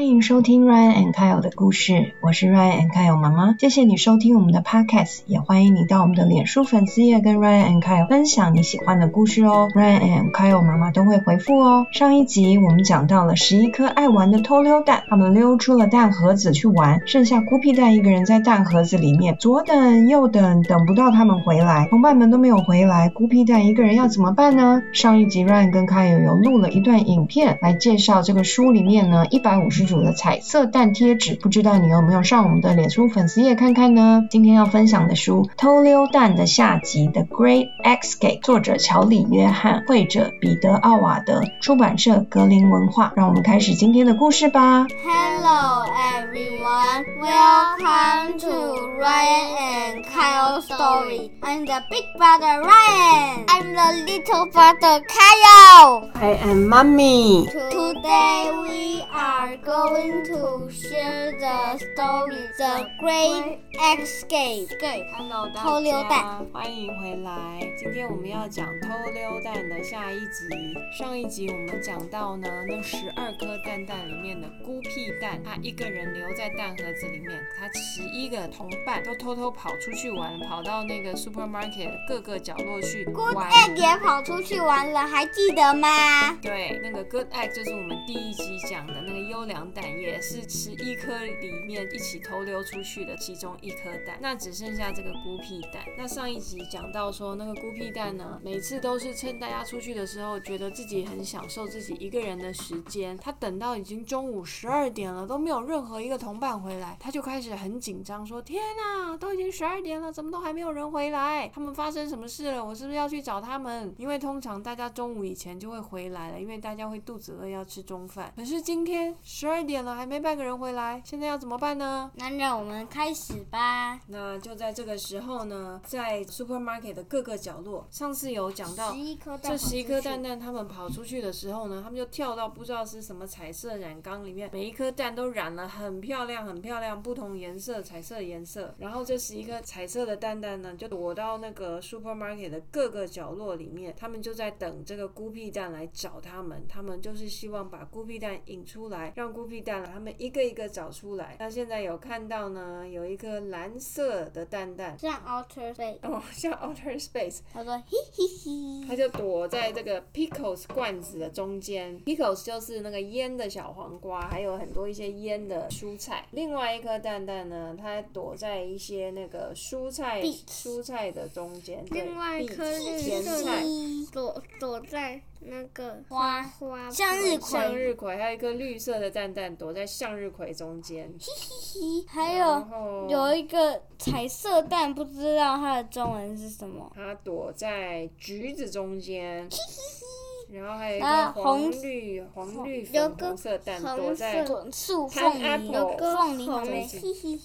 欢迎收听 Ryan and Kyle 的故事，我是 Ryan and Kyle 妈妈。谢谢你收听我们的 Podcast，也欢迎你到我们的脸书粉丝页跟 Ryan and Kyle 分享你喜欢的故事哦。Ryan and Kyle 妈妈都会回复哦。上一集我们讲到了十一颗爱玩的偷溜蛋，他们溜出了蛋盒子去玩，剩下孤僻蛋一个人在蛋盒子里面，左等右等，等不到他们回来，同伴们都没有回来，孤僻蛋一个人要怎么办呢？上一集 Ryan 跟 Kyle 有录了一段影片来介绍这个书里面呢一百五十。组的彩色蛋贴纸，不知道你有没有上我们的脸书粉丝页看看呢？今天要分享的书《偷溜蛋》的下集《The Great Escape》，作者乔里约翰，绘者彼得奥瓦德，出版社格林文化。让我们开始今天的故事吧。Hello everyone, welcome to Ryan and Kyle story. I'm the big brother Ryan. I'm the little brother Kyle. I am mommy. Today we are going going to share the story The Great Escape。Hello，大家，欢迎回来。今天我们要讲偷溜蛋的下一集。上一集我们讲到呢，那十二颗蛋蛋里面的孤僻蛋，他一个人留在蛋盒子里面，他十一个同伴都偷偷跑出去玩，跑到那个 supermarket 的各个角落去。Good egg 也跑出去玩了，还记得吗？对，那个 Good egg 就是我们第一集讲的那个优良。蛋也是十一颗里面一起偷溜出去的其中一颗蛋，那只剩下这个孤僻蛋。那上一集讲到说，那个孤僻蛋呢，每次都是趁大家出去的时候，觉得自己很享受自己一个人的时间。他等到已经中午十二点了，都没有任何一个同伴回来，他就开始很紧张，说：天哪，都已经十二点了，怎么都还没有人回来？他们发生什么事了？我是不是要去找他们？因为通常大家中午以前就会回来了，因为大家会肚子饿要吃中饭。可是今天十二点了，还没半个人回来，现在要怎么办呢？那让我们开始吧。那就在这个时候呢，在 supermarket 的各个角落，上次有讲到，这十一颗蛋蛋，他们跑出去的时候呢，他们就跳到不知道是什么彩色染缸里面，每一颗蛋都染了很漂亮、很漂亮，不同颜色、彩色颜色。然后这十一颗彩色的蛋蛋呢，就躲到那个 supermarket 的各个角落里面，他们就在等这个孤僻蛋来找他们。他们就是希望把孤僻蛋引出来，让孤僻蛋。他们一个一个找出来。那现在有看到呢，有一颗蓝色的蛋蛋，像 outer space 哦，像 outer space。他说嘿嘿嘿，他就躲在这个 pickles 罐子的中间。pickles 就是那个腌的小黄瓜，还有很多一些腌的蔬菜。另外一颗蛋蛋呢，它躲在一些那个蔬菜蔬菜的中间。另外一颗甜菜躲躲在。那个花花向日葵，向日葵，还有一颗绿色的蛋蛋躲在向日葵中间。嘿嘿嘿，还有有一个彩色蛋，不知道它的中文是什么。它躲在橘子中间。嘿嘿嘿，然后还有一个红绿黄绿粉红色蛋躲在树缝里，有个凤梨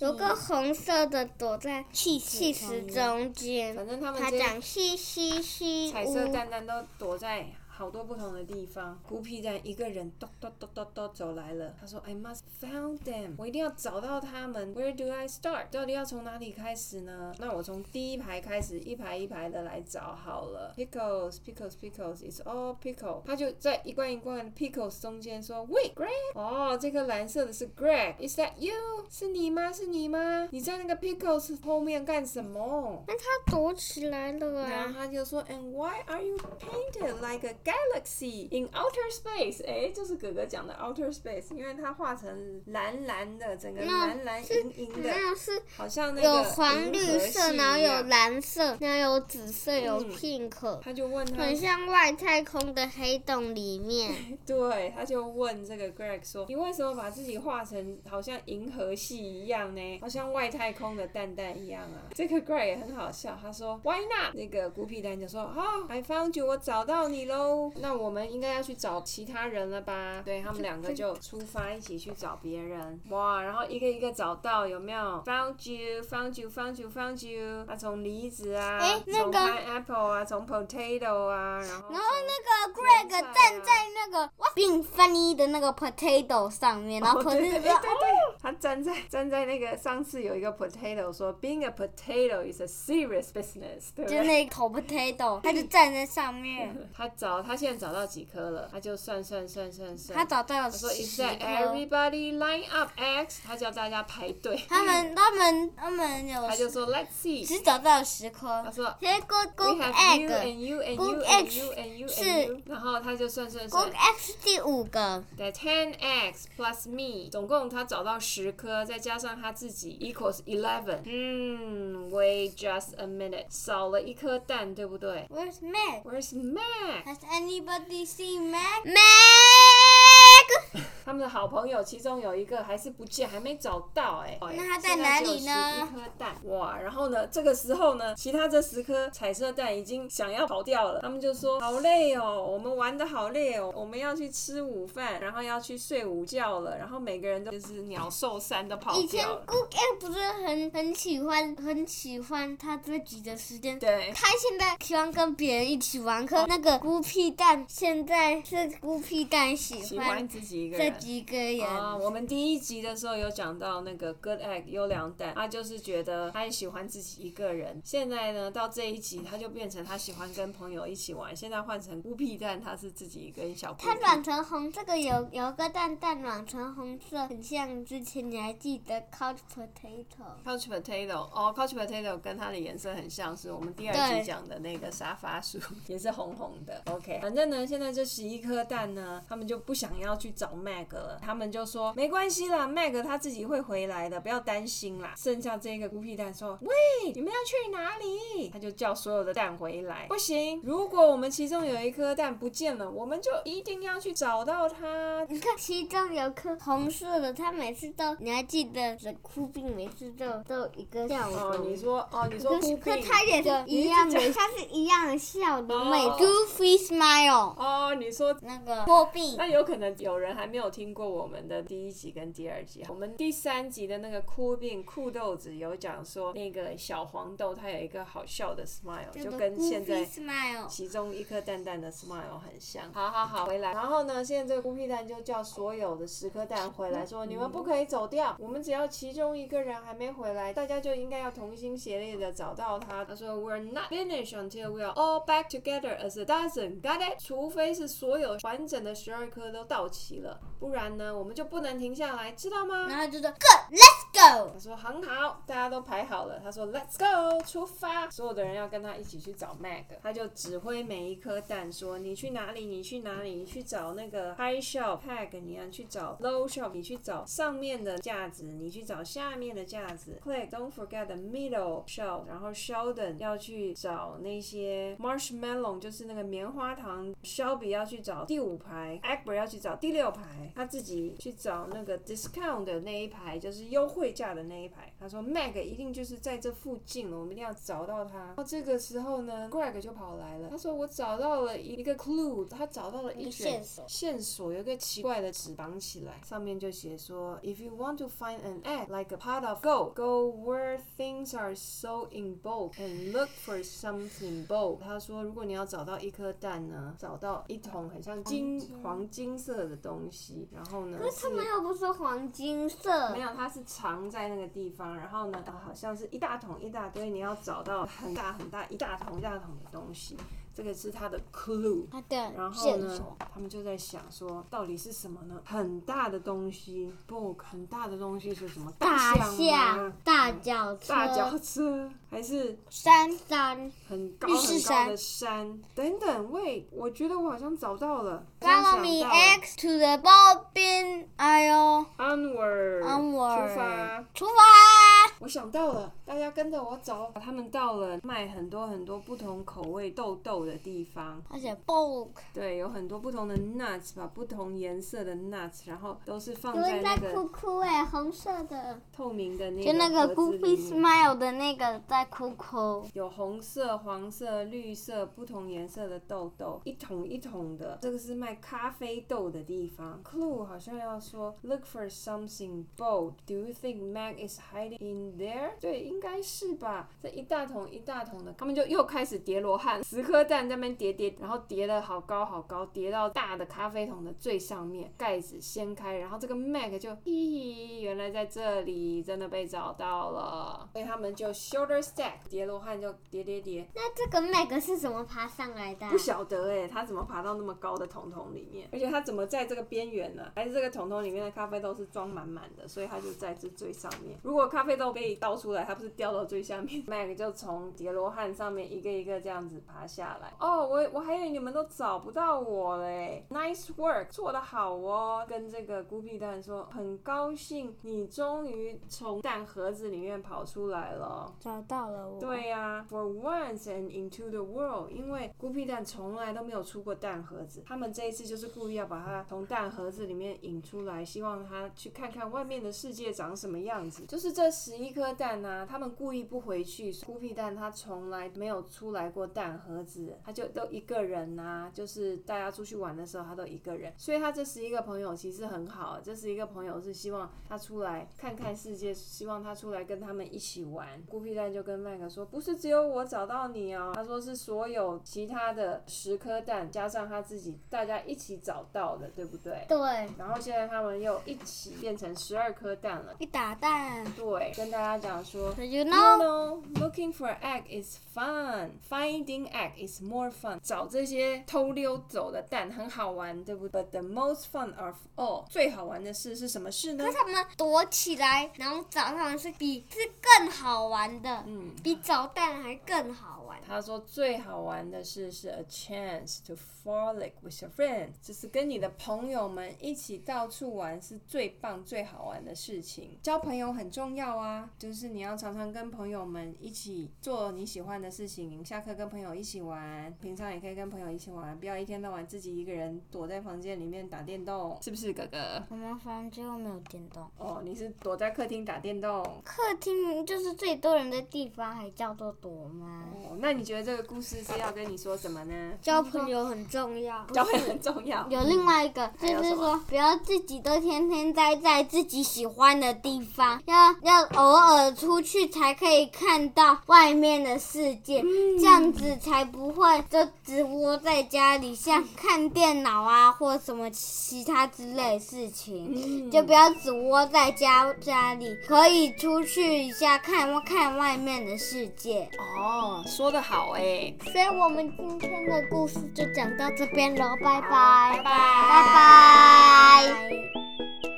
有个红色的躲在气气石中间。反正他们他讲嘻嘻嘻，彩色蛋蛋都躲在。好多不同的地方，孤僻蛋一个人咚咚咚咚咚走来了。他说：“I must found them，我一定要找到他们。Where do I start？到底要从哪里开始呢？那我从第一排开始，一排一排的来找好了。Pickles，pickles，pickles，it's all pickle。他就在一罐一罐的 pickles 中间说：Wait，Greg，哦，这个蓝色的是 Greg，Is that you？是你吗？是你吗？你在那个 pickles 后面干什么？那他躲起来了啊。然后他就说：And why are you painted like a Galaxy in outer space，哎，就是哥哥讲的 outer space，因为它画成蓝蓝的，整个蓝蓝莹莹的，是好像那个有黄绿色，然后有蓝色，然后有紫色，有 pink。他就问他，很像外太空的黑洞里面。对，他就问这个 Greg 说：“你为什么把自己画成好像银河系一样呢？好像外太空的蛋蛋一样啊？”这个 Greg 也很好笑，他说：“Why not？” 那个孤僻蛋就说：“啊，I found you，我找到你喽。”那我们应该要去找其他人了吧？对他们两个就出发一起去找别人。哇，然后一个一个找到有没有？Found you, found you, found you, found you。他从梨子啊，从 pineapple 啊，从 potato 啊，然后然后那个 Greg 站在那个 being funny 的那个 potato 上面，然后 potato 对对对，他站在站在那个上次有一个 potato 说，being a potato is a serious business，对不就？那头 potato，他就站在上面，他找他现在找到几颗了，他就算算算算算。他找到了他说，is that。everybody line up X？他叫大家排队。他们他们他们有他就说，Let's see。只找到了十颗他。说 We have you and egg you and you and you and you 是然后他就算算算 egg 第五个，，that ten x plus me，总共他找到十颗，再加上他自己 equals eleven。嗯，wait just a minute，少了一颗蛋，对不对 Where's Meg? ？Where's Mac？ Has anybody seen Meg? 他们的好朋友其中有一个还是不见，还没找到哎、那他在哪里呢一颗蛋哇，然后呢，这个时候呢，其他这十颗彩色蛋已经想要跑掉了，他们就说好累哦，我们玩的好累哦，我们要去吃午饭，然后要去睡午觉了，然后每个人都就是鸟兽散的跑以前掉了。Good Egg 不是很很喜欢很喜欢他自己的时间。对，他现在喜欢跟别人一起玩，可那个孤僻蛋现在是孤僻蛋喜欢自己一个人。这几个人。啊，我们第一集的时候有讲到那个 Good Egg 优良蛋，他就是觉得他也喜欢自己一个人。现在呢，到这一集他就变成他喜欢跟朋友一起玩。现在换成孤僻蛋，他是自己一个人小孤僻。它软成红，这个有有个蛋蛋软成红色，很像之前你还记得 couch potato。Couch potato 哦，Couch potato 跟它的颜色很像，是我们第二集讲的那个沙发鼠，也是红红的。OK，反正呢，现在这十一颗蛋呢，他们就不想要去找了，他们就说没关系啦，Mag 他自己会回来的，不要担心啦。剩下这个孤僻蛋说，喂，你们要去哪里？他就叫所有的蛋回来。不行，如果我们其中有一颗蛋不见了，我们就一定要去找到它。你看，其中有颗红色的，它每次都，你还记得这哭病每次都都一个笑容。哦，你说哦，你说可是孤僻。可它也是一样的，它是一样的笑容，美哦 goofy smile。哦，你说那个破病，那有可能有人还没有听过我们的第一集跟第二集。我们第三集的那个酷病酷豆子有讲说，那个小黄豆它有一个好笑的 smile，就跟现在 smile。其中一颗蛋蛋的 smile 很像。好好好，回来。然后呢，现在这个孤僻蛋就叫所有的十颗蛋回来说，你们不可以走掉，我们只要其中一个人还没回来，大家就应该要同心协力的找到他。他说，We're not finished until we are all back together as a dozen. Got it？除非是所有完整的十二颗都到齐了，不然呢，我们就不能停下来，知道吗？然后就说 Good，Let's go。他说很好，大家都排好了。他说 Let's go，出发。所有的人要跟他一起去找 Mag，他就指挥每一颗蛋说你去哪里，你去哪里，你去找那个 High Shelf Pack，你要去找 Low Shelf，你去找上面的架子，你去找下面的架子。Click，don't forget the middle shelf。然后 Sheldon 要去找那些 Marshmallow，就是那个棉花糖。Shelby 要去找第五排，Egbert 要去找第六排，他自己去找那个 discount 的那一排，就是优惠价的那一排。他说 Mag 一定就是在这附近了，我们一定要找到他。然后这个时候呢，Greg 就跑来了，他说我找到了一个 clue，他找到了一一个卷线索线索，有一个奇怪的纸绑起来，上面就写说，If you want to find an egg like a pot of gold, go where things are so in bulk and look for something bold。他说，如果你要找到一颗蛋呢，找到一桶很像金黄金色的东西，然后呢可是他们又不是黄金色没。有，它是藏在那个地方，然后呢，好像是一大桶一大堆，你要找到很大很大一大桶一大桶的东西，这个是他的 clue。他的然后呢他们就在想说，到底是什么呢？很大的东西，book 很大的东西是什么？大象大脚车、大脚车，还是山山。很高很高山的山？等等，喂，我觉得我好像找到了。Follow me X to the bobbin aisle. Onward，Onward 出发。出发！我想到了，大家跟着我走。他们到了卖很多很多不同口味豆豆的地方，而且 bulk 对，有很多不同的 nuts 吧，不同颜色的 nuts，然后都是放有在那个在哭哭哎，红色的，透明的那个就那个 Goofy Smile 的那个在哭哭。有红色、黄色、绿色不同颜色的豆豆，一桶一桶的。这个是卖咖啡豆的地方。Clue 好像要说，Look for something bold. Do you think Mag is hiding in there？对，应该是吧。这一大桶一大桶的，他们就又开始叠罗汉，十颗蛋在那边叠叠，然后叠的好高好高，叠到大的咖啡桶的最上面，盖子掀开，然后这个 Mac 就嘿，原来在这里，真的被找到了，所以他们就 shoulder stack，叠罗汉就叠叠叠。那这个 Mac 是怎么爬上来的啊？不晓得哎、他怎么爬到那么高的桶桶里面？而且他怎么在这个边缘呢？还是这个桶桶里面的咖啡豆是装满满的，所以他就在这最上面。如果咖啡豆被倒出来，它不是掉到最下面？Mac 就从叠罗汉上面一个一个这样子爬下来。哦，我我还以为你们都找不到我嘞，Nice work，做得好哦。跟这个孤僻蛋说，很高兴你终于从蛋盒子里面跑出来了。找到了我。对呀、f o r once and into the world，因为孤僻蛋从来都没有出过蛋盒子，他们这一次就是故意要把它从蛋盒子里面引出来，希望它去看看外面的世界长什么样子。就是这十一颗蛋呢、他们故意不回去，孤僻蛋它从来没有出来过蛋盒子，它就都一个人呐、就是大家出去玩的时候，他都一个人，所以他这十一个朋友其实很好，这十一个朋友是希望他出来看看世界，希望他出来跟他们一起玩。孤僻蛋就跟麦克说，不是只有我找到你哦，他说是所有其他的十颗蛋加上他自己，大家一起找到的，对不对？对，然后现在他们又一起变成十二颗蛋了。一打蛋。对，跟大家讲说 you You know，know, looking for egg is fun. Finding egg is more fun. 找这些偷溜走的蛋很好玩，对不对？But the most fun of all，最好玩的事是什么事呢可？是他们躲起来，然后找他们是比是更好玩的，嗯，比找蛋还更好玩。他说最好玩的事是 a chance to frolic with your friends，就是跟你的朋友们一起到处玩是最棒最好玩的事情。交朋友很重要啊，就是你要常常跟朋友们一起做你喜欢的事情。下课跟朋友一起玩，平常也可以跟朋友一起玩，不要一天到晚自己一个人躲在房间里面打电动，是不是哥哥？我们房间又没有电动，哦，你是躲在客厅打电动。客厅就是最多人的地方，还叫做躲吗？哦，那你觉得这个故事是要跟你说什么呢？交朋友很重要。交朋友很重要。有另外一个，就是说，不要自己都天天待在自己喜欢的地方，要要偶尔出去才可以看到外面的世界，这样子才不会就只窝在家里，像看电脑啊或什么其他之类的事情。嗯就不要只窝在家家里，可以出去一下看看外面的世界。哦，说得好哎，所以我们今天的故事就讲到这边喽，拜拜，拜拜。拜拜。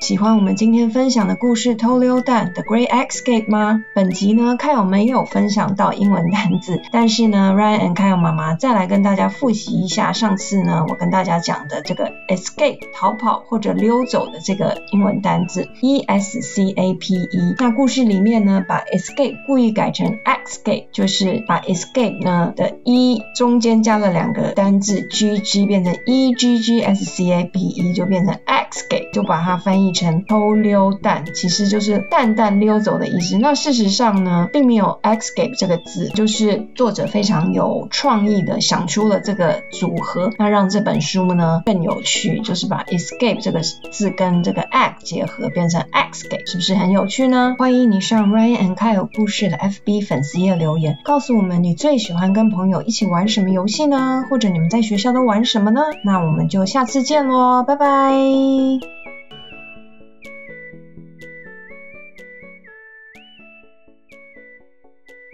喜欢我们今天分享的故事《偷溜蛋》The Great Escape 吗？本集呢，凯友没有分享到英文单字，但是呢，Ryan and 凯友妈妈再来跟大家复习一下上次呢，我跟大家讲的这个 escape 逃跑或者溜走的这个英文单字 E S C A P E。那故事里面呢，把 escape 故意改成 escape，就是把 escape 呢的 e 中间加了两个单字 g g 变成 e g g s c a p e，就变成 escape，就把它翻译成偷溜蛋，其实就是蛋蛋溜走的意思。那事实上呢，并没有 escape 这个字，就是作者非常有创意的想出了这个组合，那让这本书呢更有趣，就是把 escape 这个字跟这个 act 结合，变成 escape，是不是很有趣呢？欢迎你上 Ryan and Kyle 故事的 FB 粉丝页留言，告诉我们你最喜欢跟朋友一起玩什么游戏呢？或者你们在学校都玩什么呢？那我们就下次见喽，拜拜。